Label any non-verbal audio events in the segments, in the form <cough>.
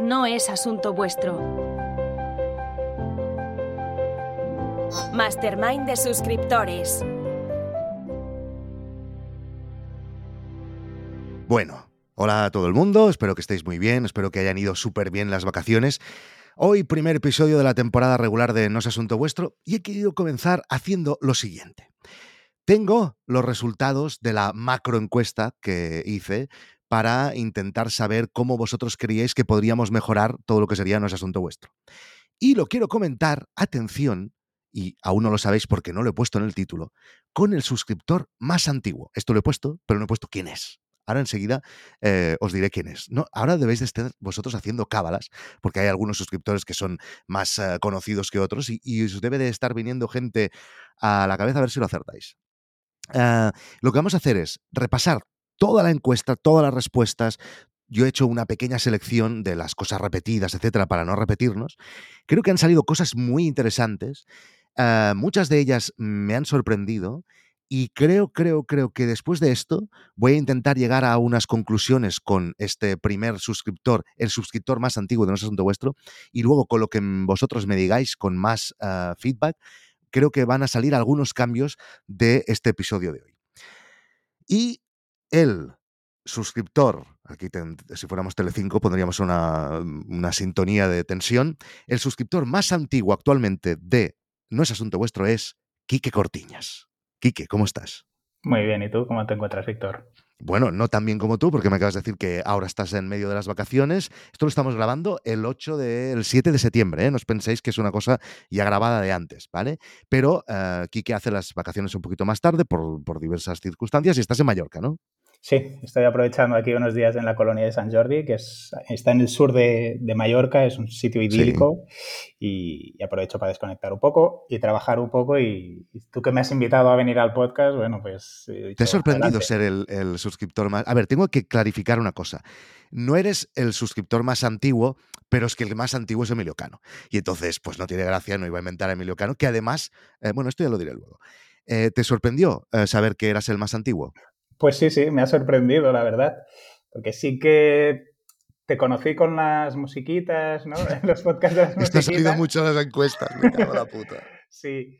no es asunto vuestro. Mastermind de suscriptores. Bueno, hola a todo el mundo, espero que estéis muy bien, espero que hayan ido súper bien las vacaciones. Hoy primer episodio de la temporada regular de No es Asunto Vuestro y he querido comenzar haciendo lo siguiente. Tengo los resultados de la macroencuesta que hice para intentar saber cómo vosotros creíais que podríamos mejorar todo lo que sería es Asunto Vuestro. Y lo quiero comentar, atención, y aún no lo sabéis porque no lo he puesto en el título, con el suscriptor más antiguo. Esto lo he puesto, pero no he puesto quién es. Ahora enseguida eh, os diré quién es. ¿no? Ahora debéis de estar vosotros haciendo cábalas, porque hay algunos suscriptores que son más eh, conocidos que otros y, os debe de estar viniendo gente a la cabeza a ver si lo acertáis. Uh, lo que vamos a hacer es repasar toda la encuesta, todas las respuestas. Yo he hecho una pequeña selección de las cosas repetidas, etcétera, para no repetirnos. Creo que han salido cosas muy interesantes. Uh, muchas de ellas me han sorprendido y creo, creo, creo que después de esto voy a intentar llegar a unas conclusiones con este primer suscriptor, el suscriptor más antiguo de No es Asunto Vuestro, y luego con lo que vosotros me digáis con más uh, feedback, creo que van a salir algunos cambios de este episodio de hoy. Y el suscriptor, aquí ten, si fuéramos Telecinco pondríamos una, una sintonía de tensión, el suscriptor más antiguo actualmente de No es Asunto Vuestro es Quique Cortiñas. Quique, ¿cómo estás? Muy bien, ¿y tú cómo te encuentras, Víctor? Bueno, no tan bien como tú, porque me acabas de decir que ahora estás en medio de las vacaciones. Esto lo estamos grabando el 8 del de, 7 de septiembre, ¿eh? No os penséis que es una cosa ya grabada de antes, ¿vale? Pero uh, Quique hace las vacaciones un poquito más tarde por, por diversas circunstancias y estás en Mallorca, ¿no? Sí, estoy aprovechando aquí unos días en la colonia de San Jordi, que es, está en el sur de, de Mallorca, es un sitio idílico sí. y, y, aprovecho para desconectar un poco y trabajar un poco. Y, y, tú que me has invitado a venir al podcast, bueno, pues... Dicho, Te ha sorprendido adelante. ser el, el, suscriptor más... A ver, tengo que clarificar una cosa. No eres el suscriptor más antiguo, pero es que el más antiguo es Emilio Cano. Y entonces, pues no tiene gracia, no iba a inventar a Emilio Cano, que además, eh, bueno, esto ya lo diré luego. Eh, ¿Te sorprendió eh, saber que eras el más antiguo? Pues sí, sí, me ha sorprendido, la verdad. Porque sí que te conocí con las musiquitas, ¿no? <laughs> Los podcasts de las musiquitas. Esto ha salido mucho las encuestas, me cago la puta. <laughs> sí.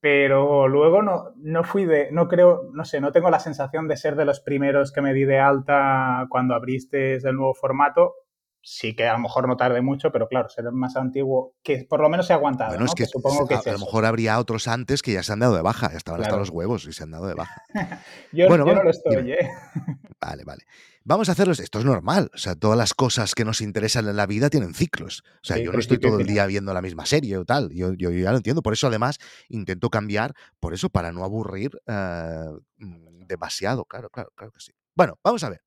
Pero luego no, no fui de, no creo, no sé, no tengo la sensación de ser de los primeros que me di de alta cuando abriste el nuevo formato sí que a lo mejor no tarde mucho, pero claro, ser más antiguo, que por lo menos se ha aguantado. Bueno, ¿no? es que, que supongo que a, es a, lo mejor habría otros antes que ya se han dado de baja, ya estaban claro. hasta los huevos y se han dado de baja. <laughs> yo, bueno, yo no lo estoy, ¿eh? <laughs> Vale, vale. Vamos a hacerlos. Esto es normal. O sea, todas las cosas que nos interesan en la vida tienen ciclos. O sea, sí, yo no estoy todo el día viendo la misma serie o tal. Yo, yo, ya lo entiendo. Por eso, además, intento cambiar, por eso, para no aburrir uh, demasiado. Claro, claro, claro que sí. Bueno, vamos a ver.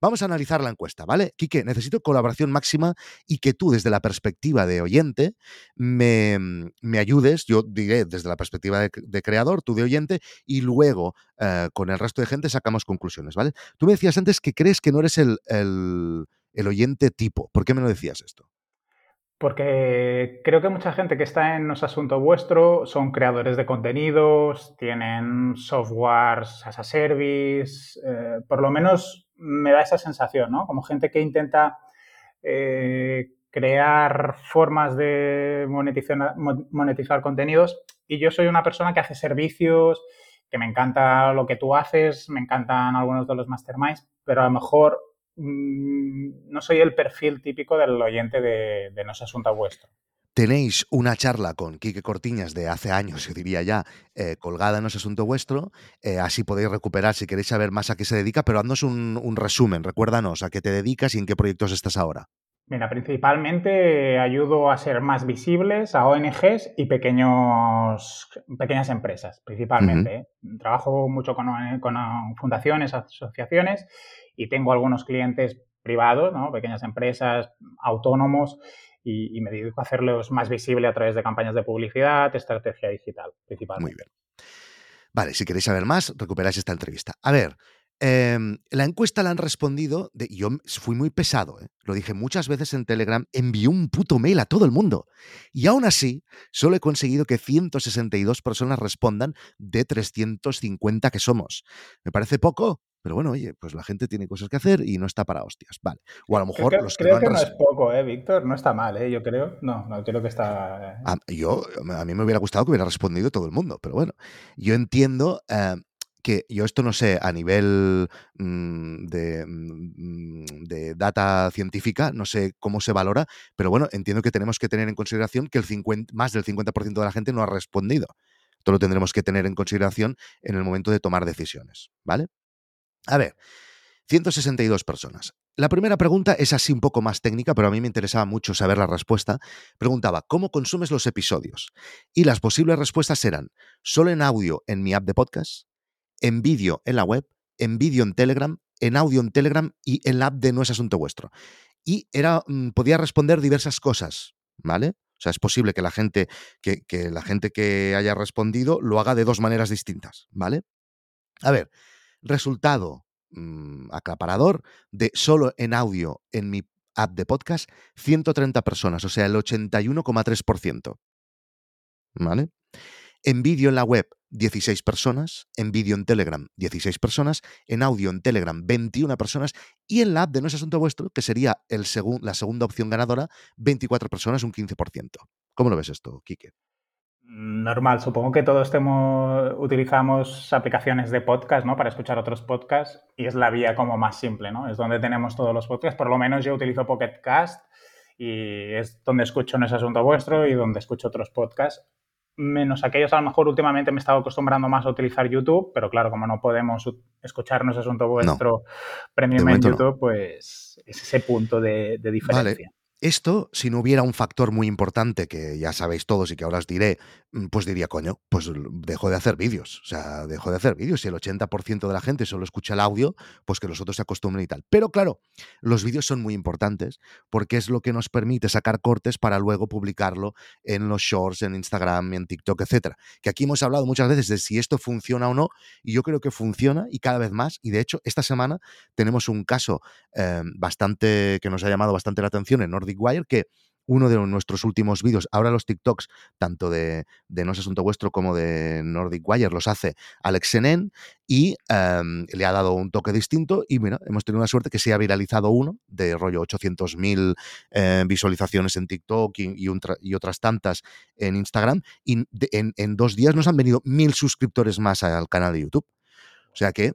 Vamos a analizar la encuesta, ¿vale? Quique, necesito colaboración máxima y que tú, desde la perspectiva de oyente, me, me ayudes, yo diré desde la perspectiva de, creador, tú de oyente, y luego eh, con el resto de gente sacamos conclusiones, ¿vale? Tú me decías antes que crees que no eres el, el, oyente tipo. ¿Por qué me lo decías esto? Porque creo que mucha gente que está en No es Asunto Vuestro son creadores de contenidos, tienen softwares as a service, eh, por lo menos me da esa sensación, ¿no? Como gente que intenta eh, crear formas de monetizar, monetizar contenidos y yo soy una persona que hace servicios, que me encanta lo que tú haces, me encantan algunos de los masterminds, pero a lo mejor mmm, no soy el perfil típico del oyente de, de No es Asunto Vuestro tenéis una charla con Quique Cortiñas de hace años, yo diría ya, eh, colgada en ese asunto vuestro, eh, así podéis recuperar si queréis saber más a qué se dedica, pero haznos un, un, resumen, recuérdanos a qué te dedicas y en qué proyectos estás ahora. Mira, principalmente ayudo a ser más visibles a ONGs y pequeños, pequeñas empresas, principalmente. Uh -huh. ¿eh? Trabajo mucho con, con fundaciones, asociaciones y tengo algunos clientes privados, ¿no? pequeñas empresas, autónomos, y, y, me dedico hacerlos más visible a través de campañas de publicidad, estrategia digital, principalmente. Muy bien. Vale, si queréis saber más, recuperáis esta entrevista. A ver, eh, la encuesta la han respondido, de, yo fui muy pesado, ¿eh? lo dije muchas veces en Telegram, envió un puto mail a todo el mundo. Y aún así, solo he conseguido que 162 personas respondan de 350 que somos. ¿Me parece poco? Pero bueno, oye, pues la gente tiene cosas que hacer y no está para hostias, vale. O a lo mejor creo, los que creo no han que no es poco, ¿eh, Víctor? No está mal, ¿eh? Yo creo. No, no, creo que está... eh, A, yo, a mí me hubiera gustado que hubiera respondido todo el mundo, pero bueno, yo entiendo eh, que yo esto no sé a nivel mm, de, mm, de data científica, no sé cómo se valora, pero bueno, entiendo que tenemos que tener en consideración que el 50, más del 50% de la gente no ha respondido. Esto lo tendremos que tener en consideración en el momento de tomar decisiones, ¿vale? A ver, 162 personas. La primera pregunta es así un poco más técnica, pero a mí me interesaba mucho saber la respuesta. Preguntaba, ¿cómo consumes los episodios? Y las posibles respuestas eran, solo en audio en mi app de podcast, en vídeo en la web, en vídeo en Telegram, en audio en Telegram y en la app de No es Asunto Vuestro. Y era, mm, podía responder diversas cosas, ¿vale? O sea, es posible que la gente que, que la gente que haya respondido lo haga de dos maneras distintas, ¿vale? A ver, resultado mm, aclaparador de solo en audio en mi app de podcast, 130 personas, o sea, el 81,3%. ¿Vale? En vídeo en la web, 16 personas. En vídeo en Telegram, 16 personas. En audio en Telegram, 21 personas. Y en la app de No es Asunto Vuestro, que sería el segun- la segunda opción ganadora, 24 personas, un 15%. ¿Cómo lo ves esto, Quique? Normal, supongo que todos temo- utilizamos aplicaciones de podcast, ¿no? Para escuchar otros podcasts y es la vía como más simple, ¿no? Es donde tenemos todos los podcasts. Por lo menos yo utilizo Pocket Cast y es donde escucho No es Asunto Vuestro y donde escucho otros podcasts. Menos aquellos, a lo mejor últimamente me he estado acostumbrando más a utilizar YouTube, pero claro, como no podemos escuchar No es Asunto Vuestro premium en no. YouTube, pues es ese punto de, de diferencia. Esto, si no hubiera un factor muy importante que ya sabéis todos y que ahora os diré, pues diría, coño, pues dejo de hacer vídeos. O sea, dejo de hacer vídeos. Si el 80% de la gente solo escucha el audio, pues que los otros se acostumbren y tal. Pero claro, los vídeos son muy importantes porque es lo que nos permite sacar cortes para luego publicarlo en los shorts, en Instagram, en TikTok, etcétera. Que aquí hemos hablado muchas veces de si esto funciona o no, y yo creo que funciona y cada vez más. Y de hecho, esta semana tenemos un caso eh, bastante que nos ha llamado bastante la atención en Nordic Wire, que uno de nuestros últimos vídeos, ahora los TikToks, tanto de, de No es Asunto Vuestro como de Nordic Wire, los hace Alex Senen y em, le ha dado un toque distinto y mira, hemos tenido una suerte que se ha viralizado uno de rollo 800.000 eh, visualizaciones en TikTok y, otras tantas en Instagram y en, en dos días nos han venido mil suscriptores más al canal de YouTube. O sea que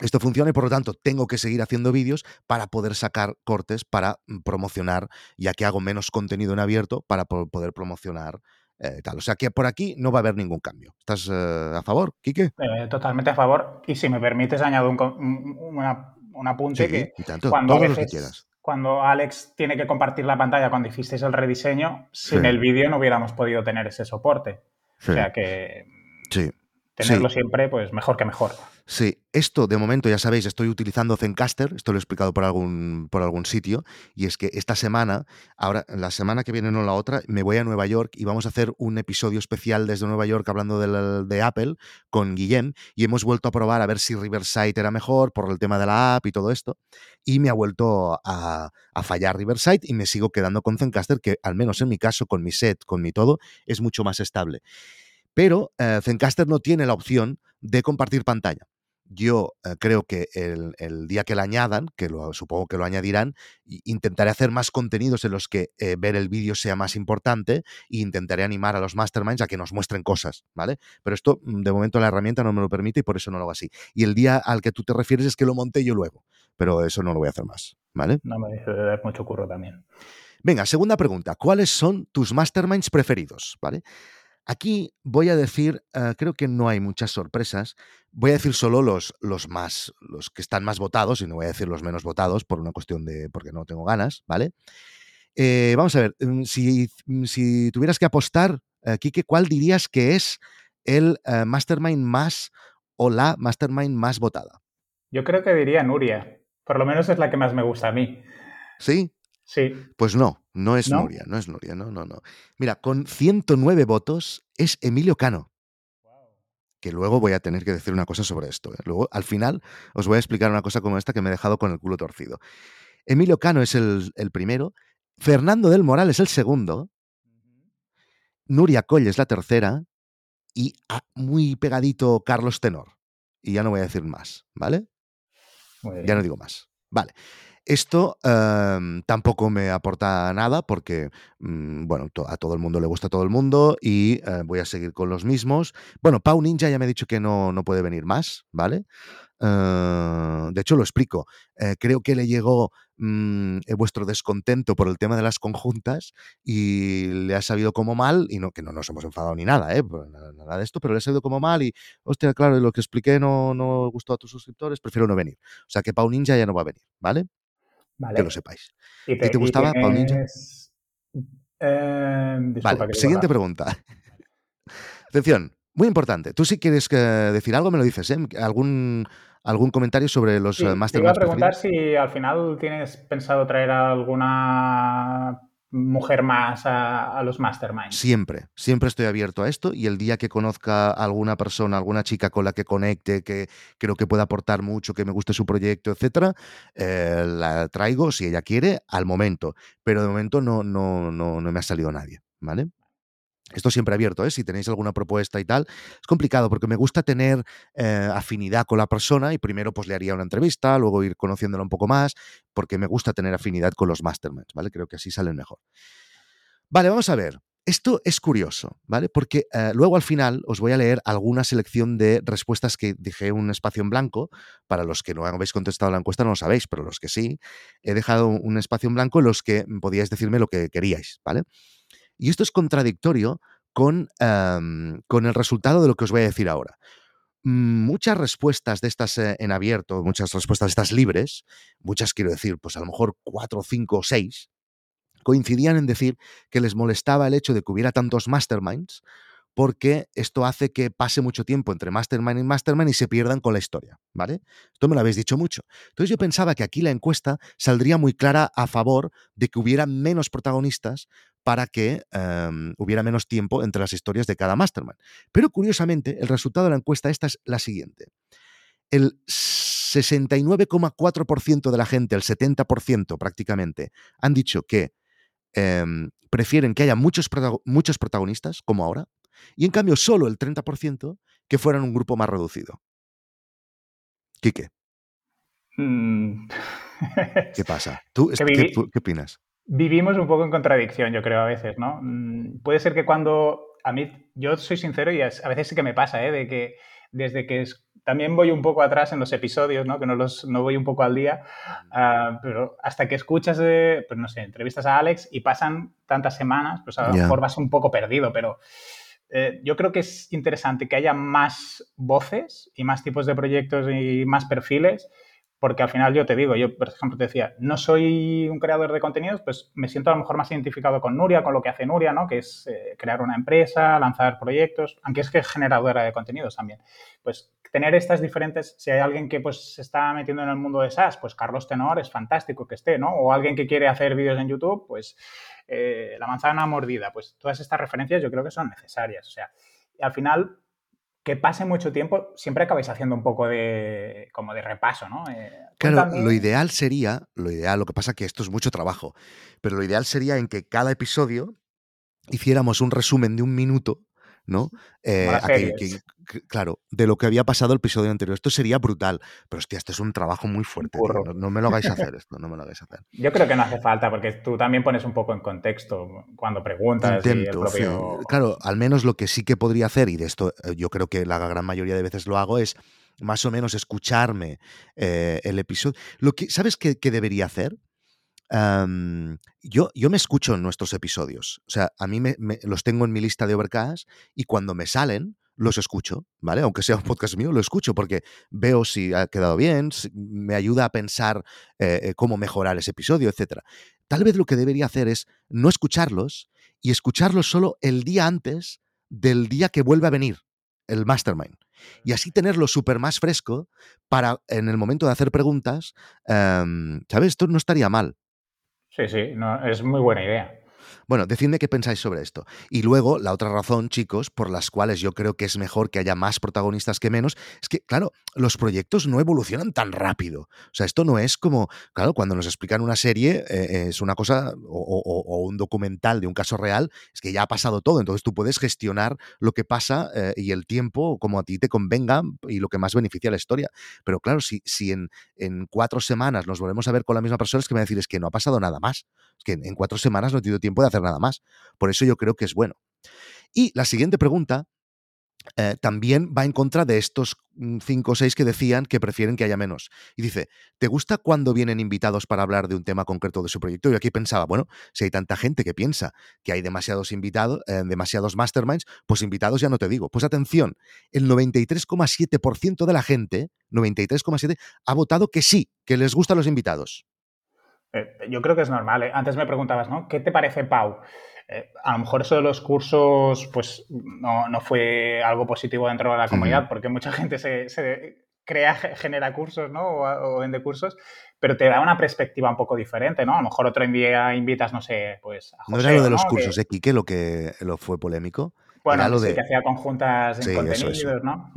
esto funciona y por lo tanto tengo que seguir haciendo vídeos para poder sacar cortes para mm, promocionar, ya que hago menos contenido en abierto para po- poder promocionar eh, tal. O sea que por aquí no va a haber ningún cambio. ¿Estás eh, a favor, Quique? Eh, totalmente a favor. Y si me permites, añado un, un- una- un apunte Sí, que y tanto, cuando a todos los que veces- quieras. Cuando Alex tiene que compartir la pantalla cuando hicisteis el rediseño, sin Sí. el vídeo no hubiéramos podido tener ese soporte. Sí, O sea que sí. tenerlo siempre, pues mejor que mejor. Sí, esto de momento ya sabéis, estoy utilizando Zencaster, esto lo he explicado por algún, por algún sitio, y es que esta semana, ahora, la semana que viene, no la otra, me voy a Nueva York y vamos a hacer un episodio especial desde Nueva York hablando del- de, Apple con Guillem, y hemos vuelto a probar a ver si Riverside era mejor por el tema de la app y todo esto, y me ha vuelto a, a fallar Riverside y me sigo quedando con Zencaster, que al menos en mi caso, con mi set, con mi todo, es mucho más estable. Pero eh, Zencaster no tiene la opción de compartir pantalla. Yo eh, creo que el, el día que la añadan, que lo, supongo que lo añadirán, intentaré hacer más contenidos en los que eh, ver el vídeo sea más importante e intentaré animar a los masterminds a que nos muestren cosas, ¿vale? Pero esto, mm, de momento, la herramienta no me lo permite y por eso no lo hago así. Y el día al que tú te refieres es que lo monté yo luego, pero eso no lo voy a hacer más, ¿vale? No me dice de mucho curro también. Venga, segunda pregunta. ¿Cuáles son tus masterminds preferidos? ¿Vale? Aquí voy a decir, eh, creo que no hay muchas sorpresas. Voy a decir solo los, los más, los que están más votados, y no voy a decir los menos votados por una cuestión de porque no tengo ganas, ¿vale? Eh, vamos a ver, mm, si, si tuvieras que apostar, eh, Quique, ¿cuál dirías que es el eh, mastermind más o la mastermind más votada? Yo creo que diría Nuria. Por lo menos es la que más me gusta a mí. ¿Sí? Sí. Pues no, no es ¿No? Nuria, no es Nuria, no, no, no. Mira, con 109 votos es Emilio Cano. Que luego voy a tener que decir una cosa sobre esto. ¿eh? Luego, al final, os voy a explicar una cosa como esta que me he dejado con el culo torcido. Emilio Cano es el, el primero, Fernando del Moral es el segundo, Nuria Coll es la tercera y ah, muy pegadito Carlos Tenor. Y ya no voy a decir más, ¿vale? Ya no digo más. Vale. Esto em, tampoco me aporta nada porque, mm, bueno, a todo el mundo le gusta todo el mundo y eh, voy a seguir con los mismos. Bueno, Pau Ninja ya me ha dicho que no, no puede venir más, ¿vale? Eh, de hecho, lo explico. Eh, creo que le llegó mm, vuestro descontento por el tema de las conjuntas y le ha sabido como mal, y no que no nos hemos enfadado ni nada, ¿eh? nada, de esto, pero le ha sabido como mal y, hostia, claro, lo que expliqué no, no gustó a tus suscriptores, prefiero no venir. O sea que Pau Ninja ya no va a venir, ¿vale? Que lo sepáis. ¿Y te, gustaba, Paul Ninja? Eh, vale, siguiente pregunta. <laughs> Atención, muy importante. Tú si quieres decir algo, me lo dices, ¿eh? ¿Algún, algún comentario sobre los sí, Masterminds? Te iba a preguntar si al final tienes pensado traer alguna mujer más a, los masterminds. Siempre, siempre estoy abierto a esto y el día que conozca a alguna persona, alguna chica con la que conecte, que creo que pueda aportar mucho, que me guste su proyecto, etcétera, eh, la traigo si ella quiere al momento. Pero de momento no, no, no, no me ha salido nadie, ¿vale? Esto siempre abierto, ¿eh? si tenéis alguna propuesta y tal. Es complicado porque me gusta tener eh, afinidad con la persona y primero pues le haría una entrevista, luego ir conociéndola un poco más, porque me gusta tener afinidad con los masterminds, ¿vale? Creo que así salen mejor. Vale, vamos a ver. Esto es curioso, ¿vale? Porque eh, luego al final os voy a leer alguna selección de respuestas que dejé un espacio en blanco. Para los que no habéis contestado la encuesta no lo sabéis, pero los que sí, he dejado un espacio en blanco en los que podíais decirme lo que queríais, ¿vale? Y esto es contradictorio con, em, con el resultado de lo que os voy a decir ahora. Muchas respuestas de estas eh, en abierto, muchas respuestas de estas libres, muchas quiero decir, pues a lo mejor cuatro, cinco o seis, coincidían en decir que les molestaba el hecho de que hubiera tantos masterminds porque esto hace que pase mucho tiempo entre Mastermind y Mastermind y se pierdan con la historia, ¿vale? Esto me lo habéis dicho mucho. Entonces yo pensaba que aquí la encuesta saldría muy clara a favor de que hubiera menos protagonistas para que em, hubiera menos tiempo entre las historias de cada Mastermind. Pero curiosamente, el resultado de la encuesta esta es la siguiente. El 69,4% de la gente, el 70% prácticamente, han dicho que em, prefieren que haya muchos, muchos protagonistas, como ahora, y en cambio solo el 30% que fueran un grupo más reducido. Quique. Mm. ¿Qué <laughs> pasa? ¿Tú, ¿qué, opinas? Vivimos un poco en contradicción, yo creo, a veces, ¿no? Mm, puede ser que cuando. A mí, yo soy sincero y a veces sí que me pasa, ¿eh? De que desde que también voy un poco atrás en los episodios, ¿no? Que no, los, no voy un poco al día, ah, pero hasta que escuchas, de, pues no sé, entrevistas a Alex y pasan tantas semanas, pues a lo mejor vas un poco perdido, pero eh, yo creo que es interesante que haya más voces y más tipos de proyectos y más perfiles, porque al final yo te digo, yo por ejemplo te decía, no soy un creador de contenidos, pues me siento a lo mejor más identificado con Nuria, con lo que hace Nuria, ¿no? Que es eh, crear una empresa, lanzar proyectos, aunque es que es generadora de contenidos también. Pues tener estas diferentes, si hay alguien que pues se está metiendo en el mundo de SaaS, pues Carlos Tenor es fantástico que esté, ¿no? O alguien que quiere hacer vídeos en YouTube, pues eh, la manzana mordida, pues todas estas referencias yo creo que son necesarias. O sea, y al final, que pase mucho tiempo, siempre acabáis haciendo un poco de, como de repaso, ¿no? Eh, claro, lo ideal sería, lo ideal, lo que pasa que esto es mucho trabajo, pero lo ideal sería en que cada episodio hiciéramos un resumen de un minuto ¿no? Eh, claro, de lo que había pasado el episodio anterior. Esto sería brutal, pero hostia, este es un trabajo muy fuerte. No, me lo hagáis hacer esto, no me lo hagáis hacer. Yo creo que no hace falta, porque tú también pones un poco en contexto cuando preguntas. Intento, Claro, al menos lo que sí que podría hacer, y de esto eh, yo creo que la gran mayoría de veces lo hago, es más o menos escucharme eh, el episodio. Lo que, ¿Sabes qué, qué debería hacer? Yo, yo me escucho en nuestros episodios. O sea, a mí me, los tengo en mi lista de Overcast y cuando me salen, los escucho, ¿vale? Aunque sea un podcast mío, lo escucho porque veo si ha quedado bien, me ayuda a pensar eh, eh, cómo mejorar ese episodio, etc. Tal vez lo que debería hacer es no escucharlos y escucharlos solo el día antes del día que vuelve a venir el mastermind. Y así tenerlo súper más fresco para en el momento de hacer preguntas, ¿sabes? Esto no estaría mal. Sí, sí, no, es muy buena idea. Bueno, decidme qué pensáis sobre esto. Y luego, la otra razón, chicos, por las cuales yo creo que es mejor que haya más protagonistas que menos, es que, claro, los proyectos no evolucionan tan rápido. O sea, esto no es como, claro, cuando nos explican una serie, eh, es una cosa, o, un documental de un caso real, es que ya ha pasado todo. Entonces tú puedes gestionar lo que pasa eh, y el tiempo como a ti te convenga y lo que más beneficia a la historia. Pero claro, si, si en, en cuatro semanas nos volvemos a ver con la misma persona, es que me va a decir, es que no ha pasado nada más. Es que en cuatro semanas no he tenido tiempo de hacer nada más. Por eso yo creo que es bueno. Y la siguiente pregunta eh, también va en contra de estos mm, cinco o seis que decían que prefieren que haya menos. Y dice, ¿te gusta cuando vienen invitados para hablar de un tema concreto de su proyecto? Y aquí pensaba, bueno, si hay tanta gente que piensa que hay demasiados invitados, eh, demasiados masterminds, pues invitados ya no te digo. Pues atención, el 93,7% de la gente, 93,7%, ha votado que sí, que les gustan los invitados. Eh, yo creo que es normal. Antes me preguntabas, ¿no? ¿Qué te parece Pau? Eh, a lo mejor eso de los cursos, pues no, no, fue algo positivo dentro de la comunidad, porque mucha <laughs> gente se, se crea, genera cursos, ¿no? O, vende cursos, pero te da una perspectiva un poco diferente, ¿no? A lo mejor otro día invitas, no sé, pues a José, No era lo de los cursos, ¿eh, Quique, lo que lo fue polémico? Bueno, lo sí, que hacía conjuntas en contenidos, ¿no?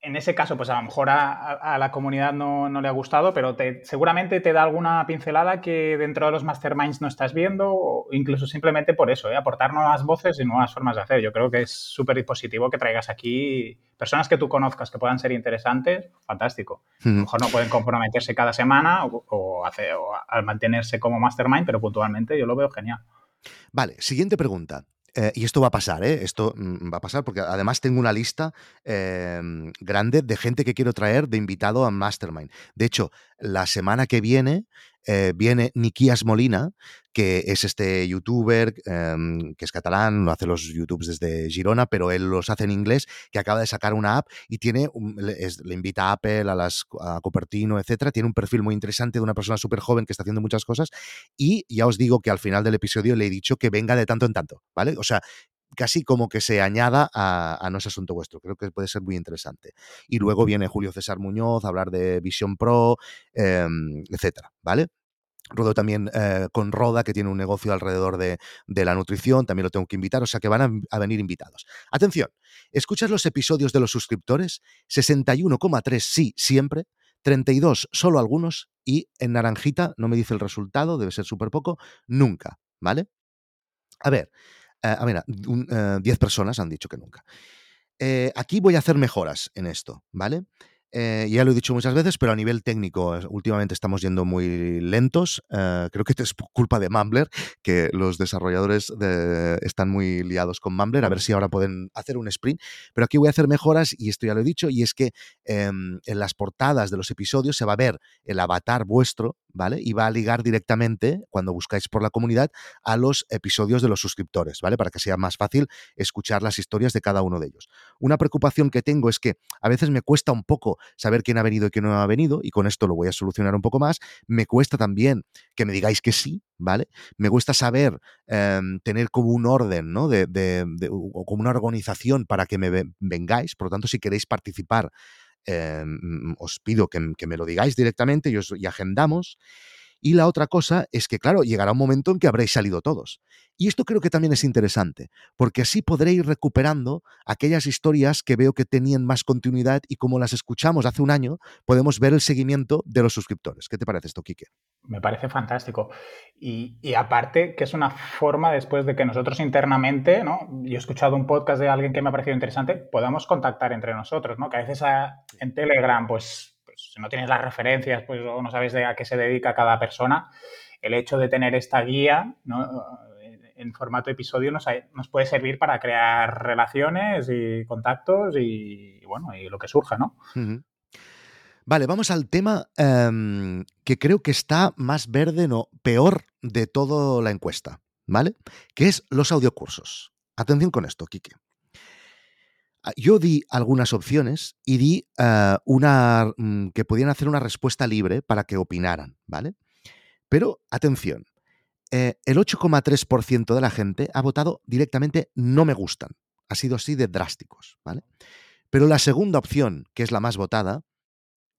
En ese caso, pues a lo mejor a, la comunidad no, le ha gustado, pero seguramente te da alguna pincelada que dentro de los masterminds no estás viendo, o incluso simplemente por eso, ¿eh? aportar nuevas voces y nuevas formas de hacer. Yo creo que es súper positivo que traigas aquí personas que tú conozcas que puedan ser interesantes, fantástico. A lo mejor no pueden comprometerse cada semana o, hacer, o al mantenerse como mastermind, pero puntualmente yo lo veo genial. Vale, siguiente pregunta. Eh, y esto va a pasar, ¿eh? Esto mm, va a pasar porque además tengo una lista em, grande de gente que quiero traer de invitado a Mastermind. De hecho, la semana que viene eh, viene Nikias Molina, que es este youtuber em, que es catalán, lo hace los youtubes desde Girona, pero él los hace en inglés, que acaba de sacar una app y tiene le, invita a Apple, a, las, a Cupertino, etcétera. Tiene un perfil muy interesante de una persona súper joven que está haciendo muchas cosas. Y ya os digo que al final del episodio le he dicho que venga de tanto en tanto, ¿vale? O sea, casi como que se añada a, No es asunto vuestro. Creo que puede ser muy interesante. Y luego viene Julio César Muñoz a hablar de Vision Pro, em, etcétera, ¿vale? Rodo también eh, con Roda, que tiene un negocio alrededor de, la nutrición, también lo tengo que invitar, o sea que van a, venir invitados. Atención, ¿escuchas los episodios de los suscriptores? 61,3 sí, siempre, 32 solo algunos y en naranjita, no me dice el resultado, debe ser súper poco, nunca, ¿vale? A ver, eh, a ver, 10 eh, personas han dicho que nunca. aquí voy a hacer mejoras en esto, ¿vale? Eh, ya lo he dicho muchas veces, pero a nivel técnico, últimamente estamos yendo muy lentos. Eh, creo que <laughs> es culpa de Mumbler, que los desarrolladores están muy liados con Mumbler, a ver si ahora pueden hacer un sprint. Pero aquí voy a hacer mejoras, y esto ya lo he dicho, y es que em, en las portadas de los episodios se va a ver el avatar vuestro, ¿vale? Y va a ligar directamente, cuando buscáis por la comunidad, a los episodios de los suscriptores, ¿vale? Para que sea más fácil escuchar las historias de cada uno de ellos. Una preocupación que tengo es que a veces me cuesta un poco saber quién ha venido y quién no ha venido, y con esto lo voy a solucionar un poco más. Me cuesta también que me digáis que sí, ¿vale? Me gusta saber em, tener como un orden, ¿no? De, o como una organización para que me vengáis. Por lo tanto, si queréis participar, em, os pido que, me lo digáis directamente y, os, y agendamos. Y la otra cosa es que, claro, llegará un momento en que habréis salido todos. Y esto creo que también es interesante, porque así podré ir recuperando aquellas historias que veo que tenían más continuidad y como las escuchamos hace un año, podemos ver el seguimiento de los suscriptores. ¿Qué te parece esto, Quique? Me parece fantástico. Y, aparte, que es una forma después de que nosotros internamente, ¿no? Yo he escuchado un podcast de alguien que me ha parecido interesante, podamos contactar entre nosotros, ¿no? Que a veces en Telegram, pues pues, si no tienes las referencias, pues o no sabes de a qué se dedica cada persona, el hecho de tener esta guía en formato episodio nos, nos, puede servir para crear relaciones y contactos y, bueno, y lo que surja, ¿no? Vale, vamos al tema em, que creo que está más verde, no, peor de toda la encuesta, ¿vale? Que es los audiocursos. Atención con esto, Quique. Ah, yo di algunas opciones y di ah, una mm, que podían hacer una respuesta libre para que opinaran, ¿vale? Pero atención, eh, el 8,3% de la gente ha votado directamente no me gustan. Ha sido así de drásticos, ¿vale? Pero la segunda opción, que es la más votada,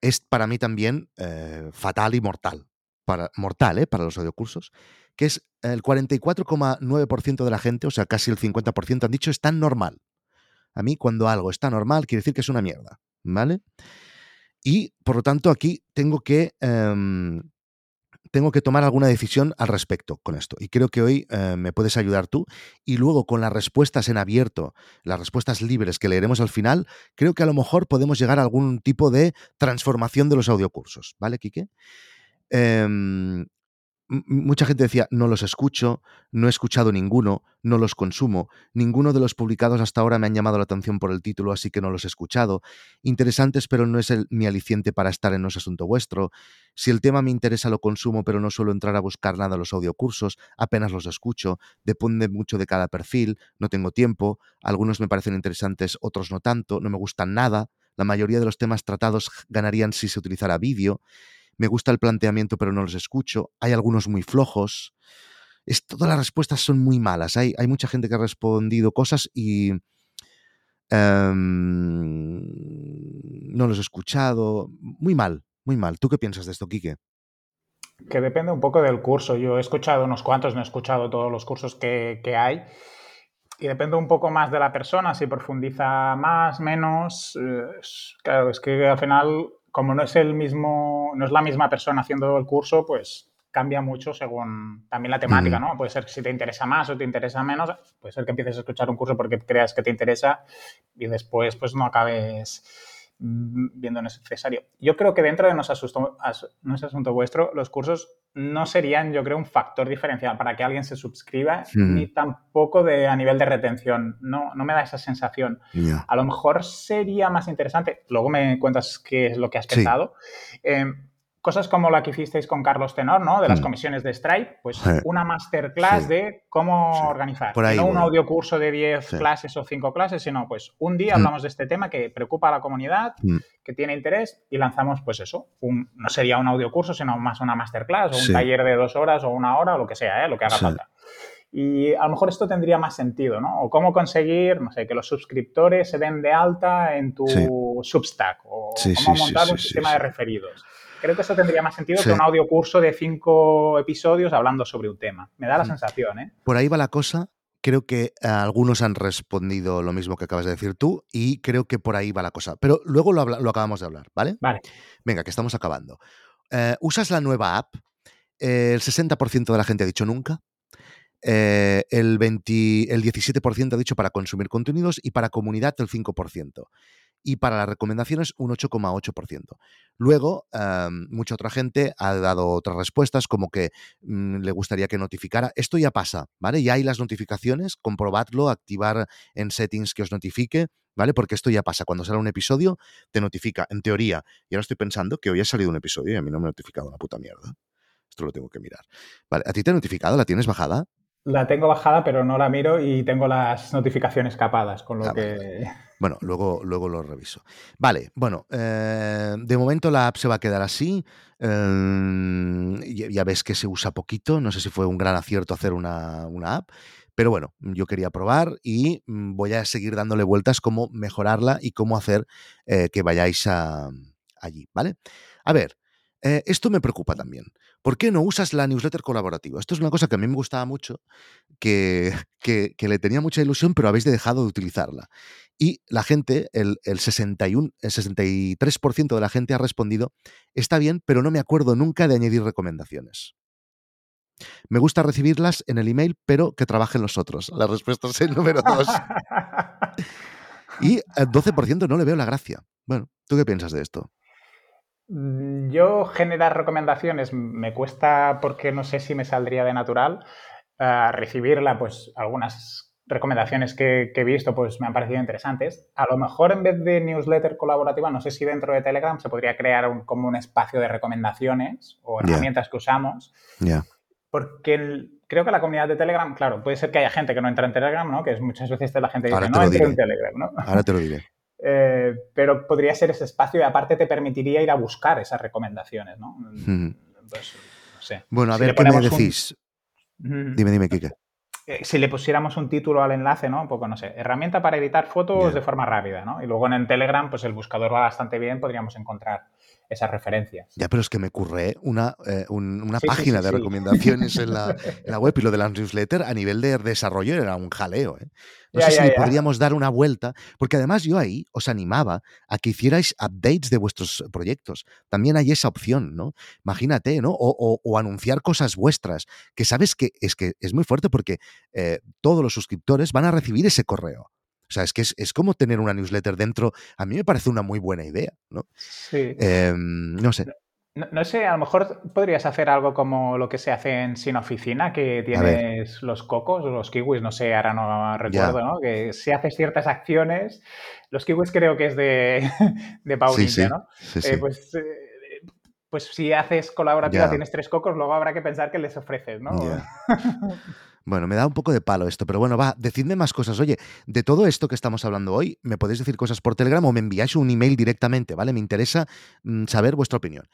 es para mí también eh, fatal y mortal. para, mortal ¿eh? para los audiocursos, que es el 44,9% de la gente, o sea, casi el 50%, han dicho es tan normal. A mí, cuando algo está normal, quiere decir que es una mierda, ¿vale? Y, por lo tanto, aquí tengo que em, tengo que tomar alguna decisión al respecto con esto. Y creo que hoy eh, me puedes ayudar tú. Y luego con las respuestas en abierto, las respuestas libres que leeremos al final, creo que a lo mejor podemos llegar a algún tipo de transformación de los audiocursos. ¿Vale, Quique? Em, mucha gente decía, no los escucho, no he escuchado ninguno, no los consumo, ninguno de los publicados hasta ahora me han llamado la atención por el título, así que no los he escuchado. Interesantes, pero no es el, mi aliciente para estar en No asunto vuestro. Si el tema me interesa, lo consumo, pero no suelo entrar a buscar nada en los audiocursos, apenas los escucho, depende mucho de cada perfil, no tengo tiempo, algunos me parecen interesantes, otros no tanto, no me gustan nada. La mayoría de los temas tratados ganarían si se utilizara vídeo me gusta el planteamiento pero no los escucho, hay algunos muy flojos. Es, todas las respuestas son muy malas. Hay, hay mucha gente que ha respondido cosas y em, no los he escuchado. Muy mal, muy mal. ¿Tú qué piensas de esto, Quique? Que depende un poco del curso. Yo he escuchado unos cuantos, no he escuchado todos los cursos que, que hay. Y depende un poco más de la persona, si profundiza más, menos. Eh, claro, es que al final como no es el mismo, no es la misma persona haciendo el curso, pues cambia mucho según también la temática, ¿no? Puede ser que si te interesa más o te interesa menos, puede ser que empieces a escuchar un curso porque creas que te interesa y después pues no acabes Mm, viendo necesario. Yo creo que dentro de no es, asunto, vuestro, los cursos no serían, yo creo, un factor diferencial para que alguien se suscriba, ni tampoco de, a nivel de retención. No, no me da esa sensación. A lo mejor sería más interesante, luego me cuentas qué es lo que has pensado. Eh, cosas como la que hicisteis con Carlos Tenor, ¿no? De las mm. comisiones de Stripe, pues una masterclass de cómo organizar. no un audio curso de 10 clases o 5 clases, sino pues un día mm. hablamos de este tema que preocupa a la comunidad, mm. que tiene interés y lanzamos pues eso. no sería un audio curso, sino más una masterclass o un taller de dos horas o una hora o lo que sea, ¿eh? lo que haga falta. Y a lo mejor esto tendría más sentido, ¿no? O cómo conseguir, no sé, que los suscriptores se den de alta en tu Substack o cómo montar un sistema de referidos. Creo que eso tendría más sentido que un audio curso de cinco episodios hablando sobre un tema. Me da la mm. sensación, ¿eh? Por ahí va la cosa. Creo que eh, algunos han respondido lo mismo que acabas de decir tú y creo que por ahí va la cosa. Pero luego lo, acabamos de hablar, ¿vale? Vale. Venga, que estamos acabando. Eh, ¿Usas la nueva app? el 60% de la gente ha dicho nunca. el, el 17% ha dicho para consumir contenidos y para comunidad el 5% y para las recomendaciones un 8,8%. Luego, mucha otra gente ha dado otras respuestas como que mm, le gustaría que notificara. Esto ya pasa, ¿vale? Ya hay las notificaciones, comprobadlo, activar en settings que os notifique, ¿vale? Porque esto ya pasa. Cuando sale un episodio, te notifica, en teoría. Y ahora estoy pensando que hoy ha salido un episodio y a mí no me ha notificado una puta mierda. Esto lo tengo que mirar. Vale, ¿a ti te ha notificado? ¿La tienes bajada? La tengo bajada, pero no la miro y tengo las notificaciones capadas, con lo ah, que... Bueno, luego, luego lo reviso. Vale, bueno, eh, de momento la app se va a quedar así. Eh, ya, ves que se usa poquito, no sé si fue un gran acierto hacer una, app, pero bueno, yo quería probar y mm, voy a seguir dándole vueltas cómo mejorarla y cómo hacer eh, que vayáis allí, ¿vale? A ver, esto me preocupa también. ¿Por qué no usas la newsletter colaborativa? Esto es una cosa que a mí me gustaba mucho, que, que, le tenía mucha ilusión, pero habéis dejado de utilizarla. Y la gente, el, el 61, el 63% de la gente ha respondido, está bien, pero no me acuerdo nunca de añadir recomendaciones. Me gusta recibirlas en el email, pero que trabajen los otros. La respuesta es el número 2. <laughs> y el 12% no le veo la gracia. Bueno, ¿tú qué piensas de esto? Mm, yo generar recomendaciones me cuesta porque no sé si me saldría de natural. Uh, recibirla, pues algunas recomendaciones que, he visto pues me han parecido interesantes. A lo mejor en vez de newsletter colaborativa, no sé si dentro de Telegram se podría crear un, como un espacio de recomendaciones o herramientas que usamos. Porque creo que la comunidad de Telegram, claro, puede ser que haya gente que no entra en Telegram, ¿no? Que es, muchas veces la gente dice, no entro en Telegram, ¿no? Ahora te lo diré. Eh, pero podría ser ese espacio y aparte te permitiría ir a buscar esas recomendaciones, ¿no? Pues, no sé. Bueno, a ver, ¿qué me decís? Dime, dime, Kike. Eh, si le pusiéramos un título al enlace, ¿no? Un poco, no sé, herramienta para editar fotos de forma rápida, ¿no? Y luego en el Telegram, pues el buscador va bastante bien, podríamos encontrar esas referencias. Ya, pero es que me ocurre una, eh, una página de recomendaciones <laughs> en la, web y lo de la newsletter a nivel de desarrollo era un jaleo. ¿eh? No sé si podríamos dar una vuelta, porque además yo ahí os animaba a que hicierais updates de vuestros proyectos. También hay esa opción, ¿no? Imagínate, ¿no? O, anunciar cosas vuestras, que sabes que es que es muy fuerte porque eh, todos los suscriptores van a recibir ese correo. O sea, es que es, como tener una newsletter dentro. A mí me parece una muy buena idea, ¿no? Sí. Em, no sé. No, sé, a lo mejor podrías hacer algo como lo que se hace en Sin Oficina, que tienes los cocos, o los kiwis, no sé, ahora no recuerdo, ¿no? Que si haces ciertas acciones, los kiwis creo que es de, <laughs> de Paulina, ¿no? Eh, pues, eh, pues si haces colaborativa, tienes tres cocos, luego habrá que pensar que les ofreces, ¿no? <laughs> Bueno, me da un poco de palo esto, pero bueno, va, decidme más cosas. Oye, de todo esto que estamos hablando hoy, ¿me podéis decir cosas por Telegram o me enviáis un email directamente, ¿vale? Me interesa mm, saber vuestra opinión.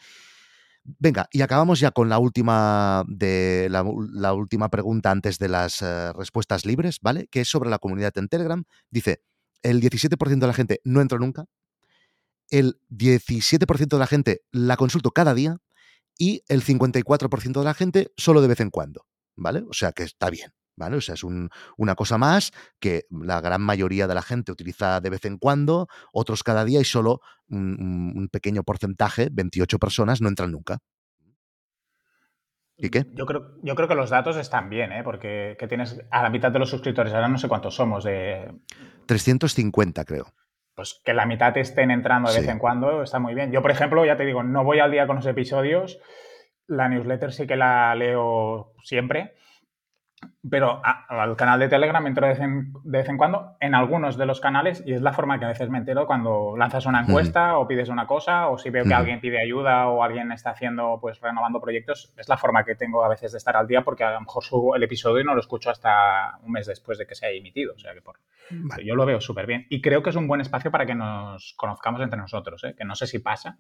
Venga, y acabamos ya con la última, de, la, última pregunta antes de las eh, respuestas libres, ¿vale? Que es sobre la comunidad en Telegram. Dice, el 17% de la gente no entra nunca, el 17% de la gente la consulto cada día y el 54% de la gente solo de vez en cuando, ¿vale? O sea que está bien, ¿vale? O sea, es una cosa más que la gran mayoría de la gente utiliza de vez en cuando, otros cada día y solo un, pequeño porcentaje, 28 personas, no entran nunca. ¿Y qué? Yo creo, yo creo que los datos están bien, ¿eh? porque tienes a la mitad de los suscriptores, ahora no sé cuántos somos. De... 350, creo. Pues que la mitad estén entrando de vez en cuando está muy bien. Yo, por ejemplo, ya te digo, no voy al día con los episodios. La newsletter sí que la leo siempre pero al canal de Telegram entro de vez, en, cuando en algunos de los canales y es la forma que a veces me entero cuando lanzas una encuesta o pides una cosa o si veo que alguien pide ayuda o alguien está haciendo, pues renovando proyectos, es la forma que tengo a veces de estar al día porque a lo mejor subo el episodio y no lo escucho hasta un mes después de que se haya emitido. O sea que por, yo lo veo súper bien y creo que es un buen espacio para que nos conozcamos entre nosotros, ¿eh? que no sé si pasa.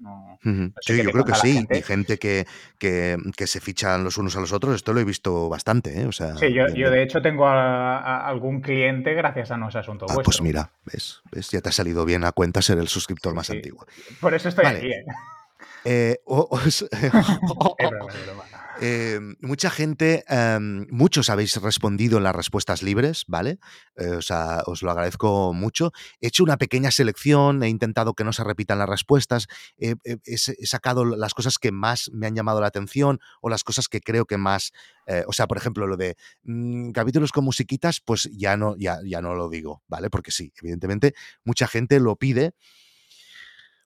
sí, yo creo que sí. Gente. Y gente que, que, se fichan los unos a los otros, esto lo he visto bastante. ¿eh? O sea, sí, yo, yo, de hecho tengo a, algún cliente gracias a nuestro asunto. Ah, pues mira, ¿ves? ¿ves? Ya te ha salido bien a cuenta ser el suscriptor más antiguo. Por eso estoy aquí. ¿eh? Eh, <laughs> Eh, mucha gente, em, muchos habéis respondido en las respuestas libres, ¿vale? Eh, o sea, os lo agradezco mucho. He hecho una pequeña selección, he intentado que no se repitan las respuestas, he, sacado las cosas que más me han llamado la atención o las cosas que creo que más, eh, o sea, por ejemplo, lo de mm, capítulos con musiquitas, pues ya no, ya, ya no lo digo, ¿vale? Porque sí, evidentemente mucha gente lo pide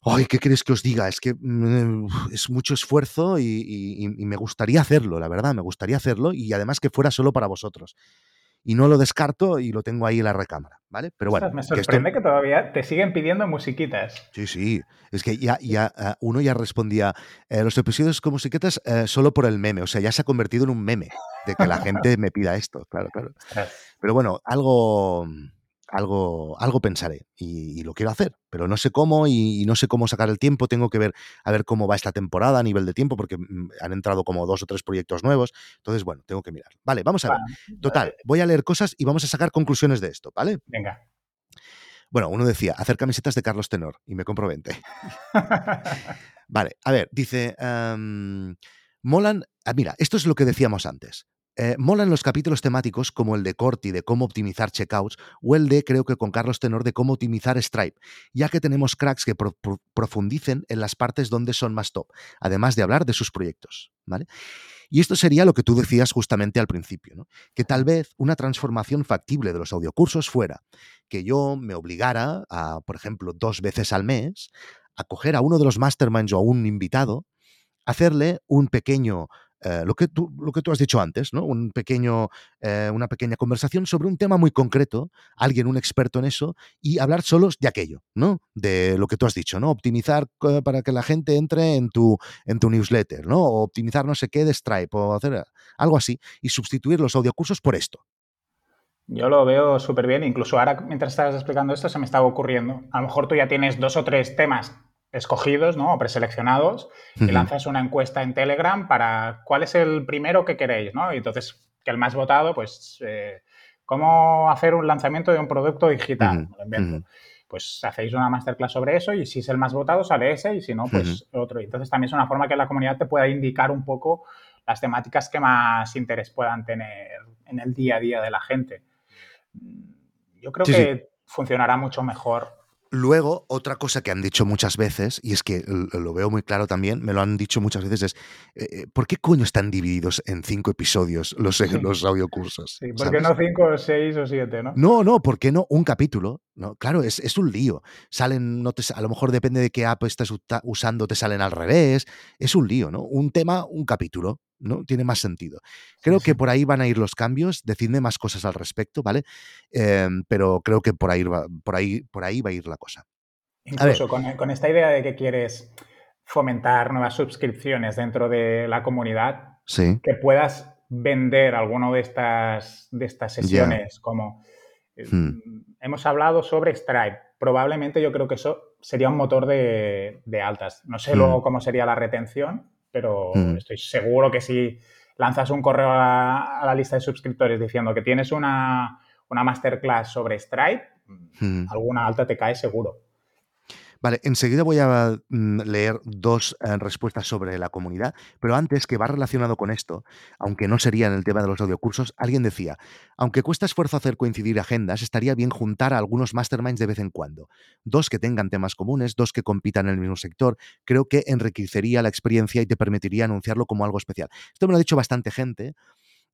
Ay, ¿qué queréis que os diga? Es que mm, es mucho esfuerzo y, me gustaría hacerlo, la verdad, me gustaría hacerlo y además que fuera solo para vosotros. Y no lo descarto y lo tengo ahí en la recámara, ¿vale? Pero bueno. me sorprende que, todavía te siguen pidiendo musiquitas. Sí, sí. Es que ya, ya eh, uno ya respondía eh, los episodios con musiquitas eh, solo por el meme. O sea, ya se ha convertido en un meme de que la gente me pida esto, claro, claro. Pero bueno, algo algo, algo pensaré y, lo quiero hacer, pero no sé cómo y, no sé cómo sacar el tiempo. Tengo que ver a ver cómo va esta temporada a nivel de tiempo, porque mm, han entrado como dos o tres proyectos nuevos. Entonces, bueno, tengo que mirar. Vale, vamos a ver. Total, voy a leer cosas y vamos a sacar conclusiones de esto, ¿vale? Venga. Bueno, uno decía, hacer camisetas de Carlos Tenor y me compro 20. <laughs> vale, a ver, dice, em, molan, ah, mira, esto es lo que decíamos antes. Eh, molan los capítulos temáticos como el de Corti de cómo optimizar checkouts o el de, creo que con Carlos Tenor, de cómo optimizar Stripe, ya que tenemos cracks que profundicen en las partes donde son más top, además de hablar de sus proyectos. ¿vale? Y esto sería lo que tú decías justamente al principio, ¿no? que tal vez una transformación factible de los audiocursos fuera que yo me obligara a, por ejemplo, dos veces al mes, a coger a uno de los masterminds o a un invitado, hacerle un pequeño eh, lo, que tú, lo que tú has dicho antes, ¿no? Un pequeño, eh, una pequeña conversación sobre un tema muy concreto, alguien, un experto en eso, y hablar solos de aquello, ¿no? De lo que tú has dicho, ¿no? Optimizar eh, para que la gente entre en tu, en tu newsletter, ¿no? O optimizar no sé qué de Stripe, o hacer algo así, y sustituir los audiocursos por esto. Yo lo veo súper bien, incluso ahora mientras estabas explicando esto se me estaba ocurriendo. A lo mejor tú ya tienes dos o tres temas escogidos ¿no? o preseleccionados y lanzas una encuesta en Telegram para cuál es el primero que queréis, ¿no? Y entonces, que el más votado, pues, eh, cómo hacer un lanzamiento de un producto digital, pues hacéis una masterclass sobre eso y si es el más votado sale ese y si no, pues otro. Y entonces también es una forma que la comunidad te pueda indicar un poco las temáticas que más interés puedan tener en el día a día de la gente. Yo creo que funcionará mucho mejor Luego, otra cosa que han dicho muchas veces, y es que lo veo muy claro también, me lo han dicho muchas veces, es eh, eh, ¿por qué coño están divididos en cinco episodios los, los audiocursos? Sí, ¿por qué no cinco, o seis o siete, no? No, no, ¿por qué no un capítulo? ¿no? Claro, es, es un lío. Salen, no te, a lo mejor depende de qué app estás usando, te salen al revés. Es un lío, ¿no? Un tema, un capítulo. ¿No? Tiene más sentido. Creo que por ahí van a ir los cambios, decidme más cosas al respecto, ¿vale? Em, pero creo que por ahí, va, por, ahí, por ahí va a ir la cosa. Incluso con, esta idea de que quieres fomentar nuevas suscripciones dentro de la comunidad, que puedas vender alguna de estas, de estas sesiones, como eh, hmm. hemos hablado sobre Stripe. Probablemente yo creo que eso sería un motor de, altas. No sé hmm. luego cómo sería la retención, pero mm. estoy seguro que si lanzas un correo a la, lista de suscriptores diciendo que tienes una, una masterclass sobre Stripe, mm. alguna alta te cae seguro. Vale, enseguida voy a mm, leer dos eh, respuestas sobre la comunidad, pero antes que va relacionado con esto, aunque no sería en el tema de los audiocursos, alguien decía, aunque cuesta esfuerzo hacer coincidir agendas, estaría bien juntar a algunos masterminds de vez en cuando. Dos que tengan temas comunes, dos que compitan en el mismo sector, creo que enriquecería la experiencia y te permitiría anunciarlo como algo especial. Esto me lo ha dicho bastante gente.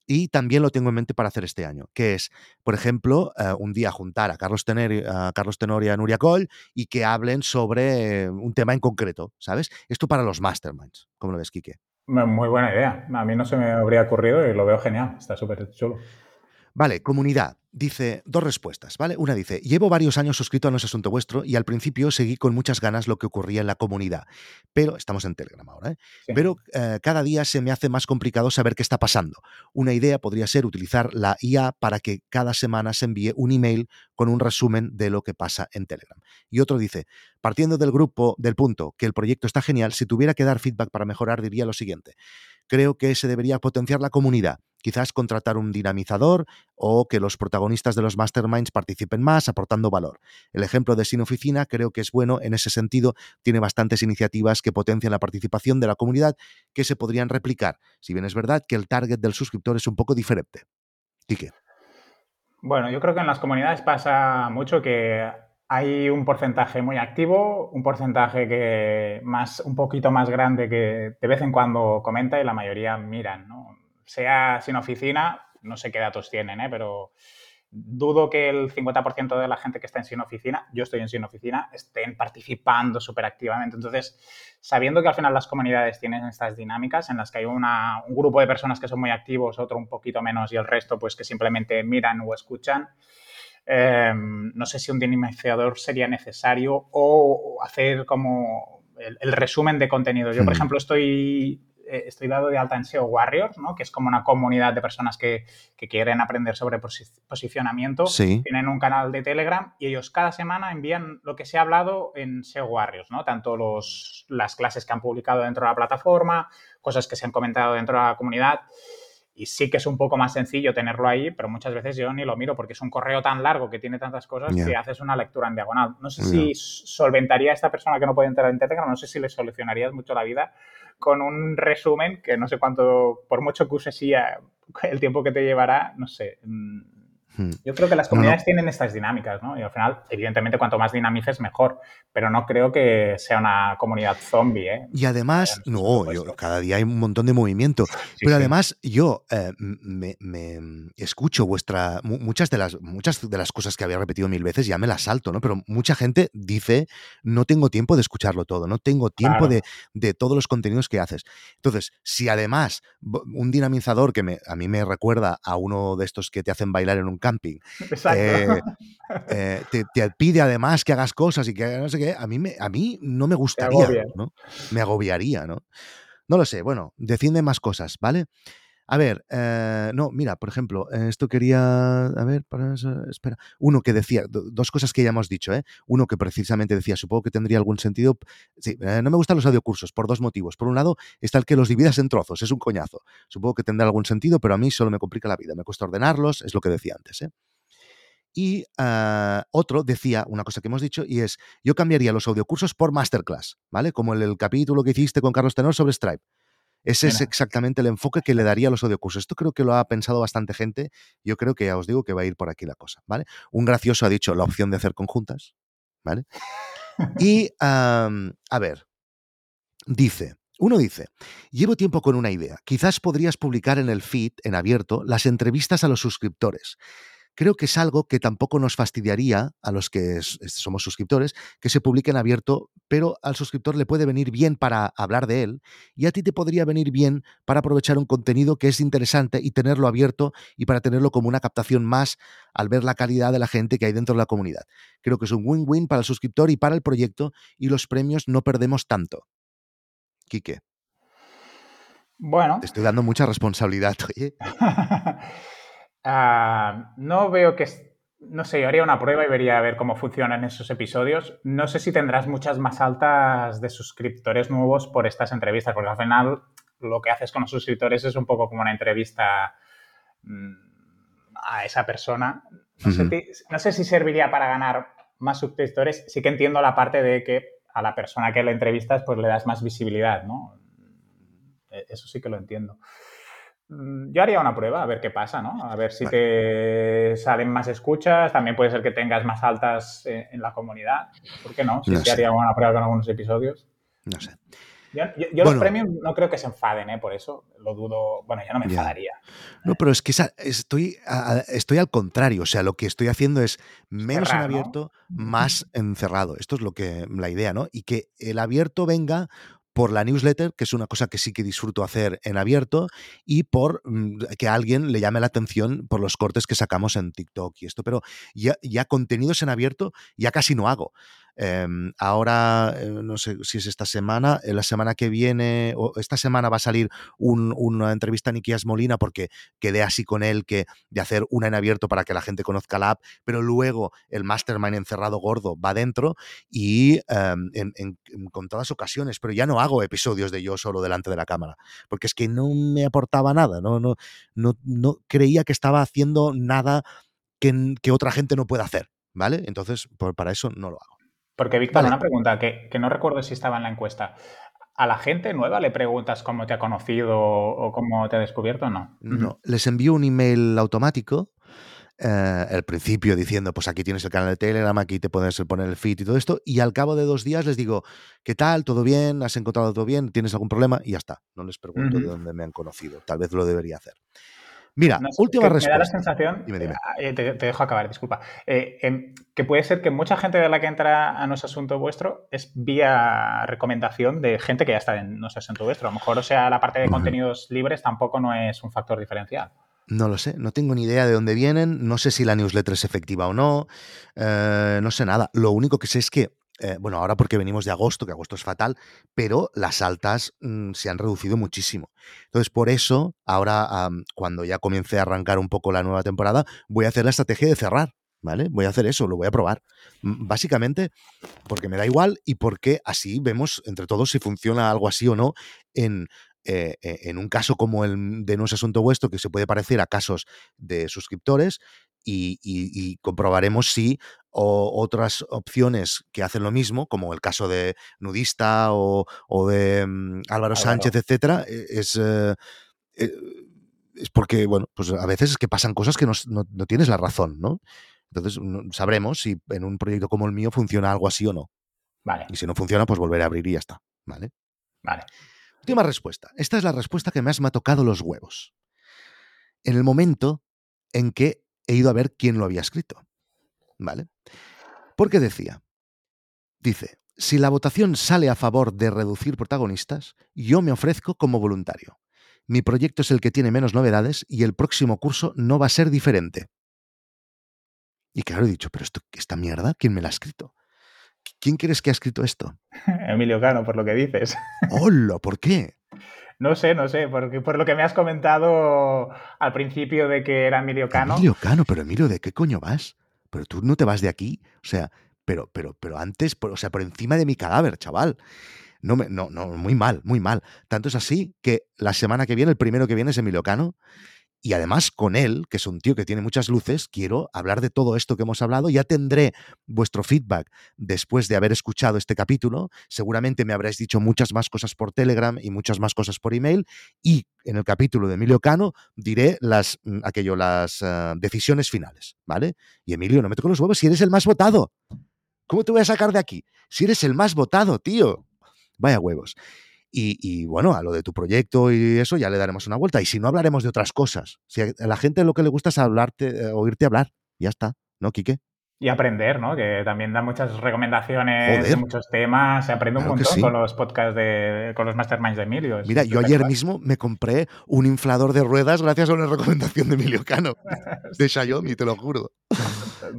Y también lo tengo en mente para hacer este año, que es, por ejemplo, eh, un día juntar a Carlos, Tener, a Carlos Tenor y a Nuria Coll y que hablen sobre un tema en concreto, ¿sabes? Esto para los masterminds. ¿Cómo lo ves, Quique? Muy buena idea. A mí no se me habría ocurrido y lo veo genial. Está súper chulo. Vale, comunidad. Dice dos respuestas, ¿vale? Una dice, llevo varios años suscrito a No es Asunto Vuestro y al principio seguí con muchas ganas lo que ocurría en la comunidad, pero estamos en Telegram ahora, ¿eh? Pero eh, cada día se me hace más complicado saber qué está pasando. Una idea podría ser utilizar la IA para que cada semana se envíe un email con un resumen de lo que pasa en Telegram. Y otro dice, partiendo del grupo, del punto que el proyecto está genial, si tuviera que dar feedback para mejorar diría lo siguiente. Creo que se debería potenciar la comunidad quizás contratar un dinamizador o que los protagonistas de los masterminds participen más, aportando valor. El ejemplo de Sin Oficina creo que es bueno en ese sentido, tiene bastantes iniciativas que potencian la participación de la comunidad que se podrían replicar, si bien es verdad que el target del suscriptor es un poco diferente. qué? Bueno, yo creo que en las comunidades pasa mucho que hay un porcentaje muy activo, un porcentaje que más, un poquito más grande que de vez en cuando comenta y la mayoría miran, ¿no? Sea sin oficina, no sé qué datos tienen, ¿eh? pero dudo que el 50% de la gente que está en sin oficina, yo estoy en sin oficina, estén participando súper activamente. Entonces, sabiendo que al final las comunidades tienen estas dinámicas en las que hay un grupo de personas que son muy activos, otro un poquito menos y el resto pues que simplemente miran o escuchan, em, no sé si un dinamizador sería necesario o hacer como el, resumen de contenido. Yo, por hmm. ejemplo, estoy estoy dado de alta en SEO Warriors, ¿no? que es como una comunidad de personas que, quieren aprender sobre posicionamiento. Tienen un canal de Telegram y ellos cada semana envían lo que se ha hablado en SEO Warriors, ¿no? tanto los, las clases que han publicado dentro de la plataforma, cosas que se han comentado dentro de la comunidad. Y sí que es un poco más sencillo tenerlo ahí, pero muchas veces yo ni lo miro porque es un correo tan largo que tiene tantas cosas que haces una lectura en diagonal. No sé si solventaría a esta persona que no puede entrar en Telegram, no sé si le solucionarías mucho la vida con un resumen que no sé cuánto, por mucho que uses el tiempo que te llevará, no sé. Mm, Hmm. Yo creo que las comunidades tienen estas dinámicas, ¿no? Y al final, evidentemente, cuanto más dinamices, mejor. Pero no creo que sea una comunidad zombie, ¿eh? Y además, no, yo, cada día hay un montón de movimiento. pero además, yo eh, me, escucho vuestra. Muchas de, las, muchas de las cosas que había repetido mil veces ya me las salto, ¿no? Pero mucha gente dice: no tengo tiempo de escucharlo todo, no tengo tiempo de, de, todos los contenidos que haces. Entonces, si además un dinamizador que me, a mí me recuerda a uno de estos que te hacen bailar en un camping. Eh, <laughs> eh, te, pide además que hagas cosas y que no sé qué, a mí, me, a mí no me gustaría, ¿no? Me agobiaría, ¿no? No lo sé, bueno, defiende más cosas, ¿vale? A ver, eh, no, mira, por ejemplo, esto quería, a ver, para espera, uno que decía, dos cosas que ya hemos dicho, ¿eh? Uno que precisamente decía, supongo que tendría algún sentido, sí, eh, no me gustan los audiocursos por dos motivos. Por un lado, está el que los dividas en trozos, es un coñazo. Supongo que tendrá algún sentido, pero a mí solo me complica la vida, me cuesta ordenarlos, es lo que decía antes, ¿eh? Y ah, otro decía una cosa que hemos dicho y es, yo cambiaría los audiocursos por masterclass, ¿vale? Como el capítulo que hiciste con Carlos Tenor sobre Stripe. Ese es exactamente el enfoque que le daría a los audiocursos. Esto creo que lo ha pensado bastante gente. Yo creo que ya os digo que va a ir por aquí la cosa, ¿vale? Un gracioso ha dicho la opción de hacer conjuntas, ¿vale? Y, a ver, dice, uno dice, llevo tiempo con una idea. Quizás podrías publicar en el feed, en abierto, las entrevistas a los suscriptores creo que es algo que tampoco nos fastidiaría a los que somos suscriptores que se publique en abierto, pero al suscriptor le puede venir bien para hablar de él y a ti te podría venir bien para aprovechar un contenido que es interesante y tenerlo abierto y para tenerlo como una captación más al ver la calidad de la gente que hay dentro de la comunidad. Creo que es un win-win para el suscriptor y para el proyecto y los premios no perdemos tanto. Quique. Bueno. Te estoy dando mucha responsabilidad, <laughs> oye. <laughs> Ah, no veo que... No sé, yo haría una prueba y vería a ver cómo funcionan esos episodios. No sé si tendrás muchas más altas de suscriptores nuevos por estas entrevistas, porque al final lo que haces con los suscriptores es un poco como una entrevista mm, a esa persona. No, sé, no sé si serviría para ganar más suscriptores. Sí que entiendo la parte de que a la persona que le entrevistas pues le das más visibilidad, ¿no? E, eso sí que lo entiendo. Mm, yo haría una prueba, a ver qué pasa, ¿no? A ver si te salen más escuchas, también puede ser que tengas más altas en, la comunidad. ¿Por qué no? Si haría una prueba con algunos episodios. No sé. Yo, los premios no creo que se enfaden, ¿eh? por eso lo dudo. Bueno, ya no me enfadaría. No, pero es que estoy, estoy al contrario. O sea, lo que estoy haciendo es menos en abierto, más encerrado. Esto es lo que la idea, ¿no? Y que el abierto venga por la newsletter, que es una cosa que sí que disfruto hacer en abierto, y por mm, que alguien le llame la atención por los cortes que sacamos en TikTok y esto. Pero ya, ya contenidos en abierto ya casi no hago. Em, ahora, eh, no sé si es esta semana, eh, la semana que viene, o esta semana va a salir una entrevista a Nikias Molina porque quedé así con él que de hacer una en abierto para que la gente conozca la app, pero luego el Mastermind encerrado gordo va dentro y em, en, con todas ocasiones, pero ya no hago episodios de yo solo delante de la cámara, porque es que no me aportaba nada, no, no, no, no creía que estaba haciendo nada que, que otra gente no pueda hacer, ¿vale? Entonces, para eso no lo hago. Porque, Víctor, una pregunta que, no recuerdo si estaba en la encuesta. ¿A la gente nueva le preguntas cómo te ha conocido o cómo te ha descubierto o no? No, les envío un email automático eh, al principio diciendo, pues aquí tienes el canal de Telegram, aquí te puedes poner el feed y todo esto, y al cabo de dos días les digo, ¿qué tal? ¿Todo bien? ¿Has encontrado todo bien? ¿Tienes algún problema? Y ya está. No les pregunto de dónde me han conocido. Tal vez lo debería hacer. Mira, última respuesta. Me da la sensación, dime, eh, Te, dejo acabar, disculpa, eh, que puede ser que mucha gente de la que entra a es Asunto Vuestro es vía recomendación de gente que ya está en es Asunto Vuestro. A lo mejor, o sea, la parte de contenidos libres tampoco no es un factor diferencial. No lo sé, no tengo ni idea de dónde vienen, no sé si la newsletter es efectiva o no, eh, no sé nada. Lo único que sé es que eh, bueno, ahora porque venimos de agosto, que agosto es fatal, pero las altas mm, se han reducido muchísimo. Entonces, por eso, ahora, cuando ya comience a arrancar un poco la nueva temporada, voy a hacer la estrategia de cerrar. ¿Vale? Voy a hacer eso, lo voy a probar. Básicamente porque me da igual y porque así vemos entre todos si funciona algo así o no en, eh, eh, en un caso como el de No es Asunto Vuestro, que se puede parecer a casos de suscriptores, y, comprobaremos si otras opciones que hacen lo mismo, como el caso de Nudista o, de mm, Álvaro Sánchez, etcétera, e, es, eh, eh, es porque, bueno, pues a veces es que pasan cosas que no, tienes la razón, ¿no? Entonces sabremos si en un proyecto como el mío funciona algo así o no. Vale. Y si no funciona, pues volveré a abrir y ya está. ¿Vale? Vale. Última respuesta. Esta es la respuesta que más me ha tocado los huevos. En el momento en que he ido a ver quién lo había escrito. ¿Vale? Porque decía, dice, si la votación sale a favor de reducir protagonistas, yo me ofrezco como voluntario. Mi proyecto es el que tiene menos novedades y el próximo curso no va a ser diferente. Y claro, he dicho, pero esto, esta mierda, ¿quién me la ha escrito? ¿Quién crees que ha escrito esto? <laughs> Emilio Cano, por lo que dices. ¡Hola! ¿Por qué? No sé, no sé, porque por lo que me has comentado al principio de que era Emilio Cano. Emilio Cano, pero Emilio, ¿de qué coño vas? Pero tú no te vas de aquí. O sea, pero, pero, pero antes, o sea, por encima de mi cadáver, chaval. No, me, no, no, muy mal, muy mal. Tanto es así que la semana que viene, el primero que viene es Emilio Cano. Y además con él, que es un tío que tiene muchas luces, quiero hablar de todo esto que hemos hablado. Ya tendré vuestro feedback después de haber escuchado este capítulo. Seguramente me habréis dicho muchas más cosas por Telegram y muchas más cosas por email. Y en el capítulo de Emilio Cano diré las, mm, aquello, las uh, decisiones finales, ¿vale? Y Emilio, no me toques los huevos si eres el más votado. ¿Cómo te voy a sacar de aquí? Si eres el más votado, tío. Vaya huevos. Y, bueno, a lo de tu proyecto y eso ya le daremos una vuelta. Y si no, hablaremos de otras cosas. Si a la gente lo que le gusta es hablarte, eh, oírte hablar. Ya está, ¿no, Quique? Y aprender, ¿no? Que también da muchas recomendaciones de muchos temas. Se aprende un montón con los podcasts de. con los masterminds de Emilio. Mira, yo ayer mismo me compré un inflador de ruedas gracias a una recomendación de Emilio Cano. <laughs> de Xiaomi, te lo juro.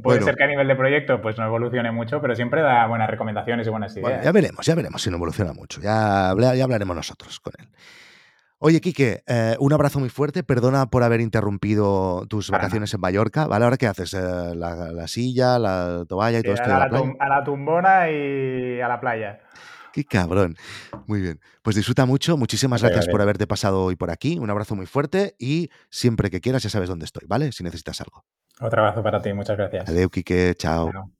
Puede ser que a nivel de proyecto pues no evolucione mucho, pero siempre da buenas recomendaciones y buenas ideas. ya veremos, ya veremos si no evoluciona mucho. Ya, ya hablaremos nosotros con él. Oye, Quique, eh, un abrazo muy fuerte. Perdona por haber interrumpido tus vacaciones en Mallorca. ¿Vale? ¿Ahora qué haces? Eh, la, silla, la toalla y todo esto? A la, a la tumbona y a la playa. Qué cabrón. Muy bien. Pues disfruta mucho. Muchísimas gracias por haberte pasado hoy por aquí. Un abrazo muy fuerte y siempre que quieras ya sabes dónde estoy, ¿vale? Si necesitas algo. Otro abrazo para ti. Muchas gracias. Adiós, Quique. Chao.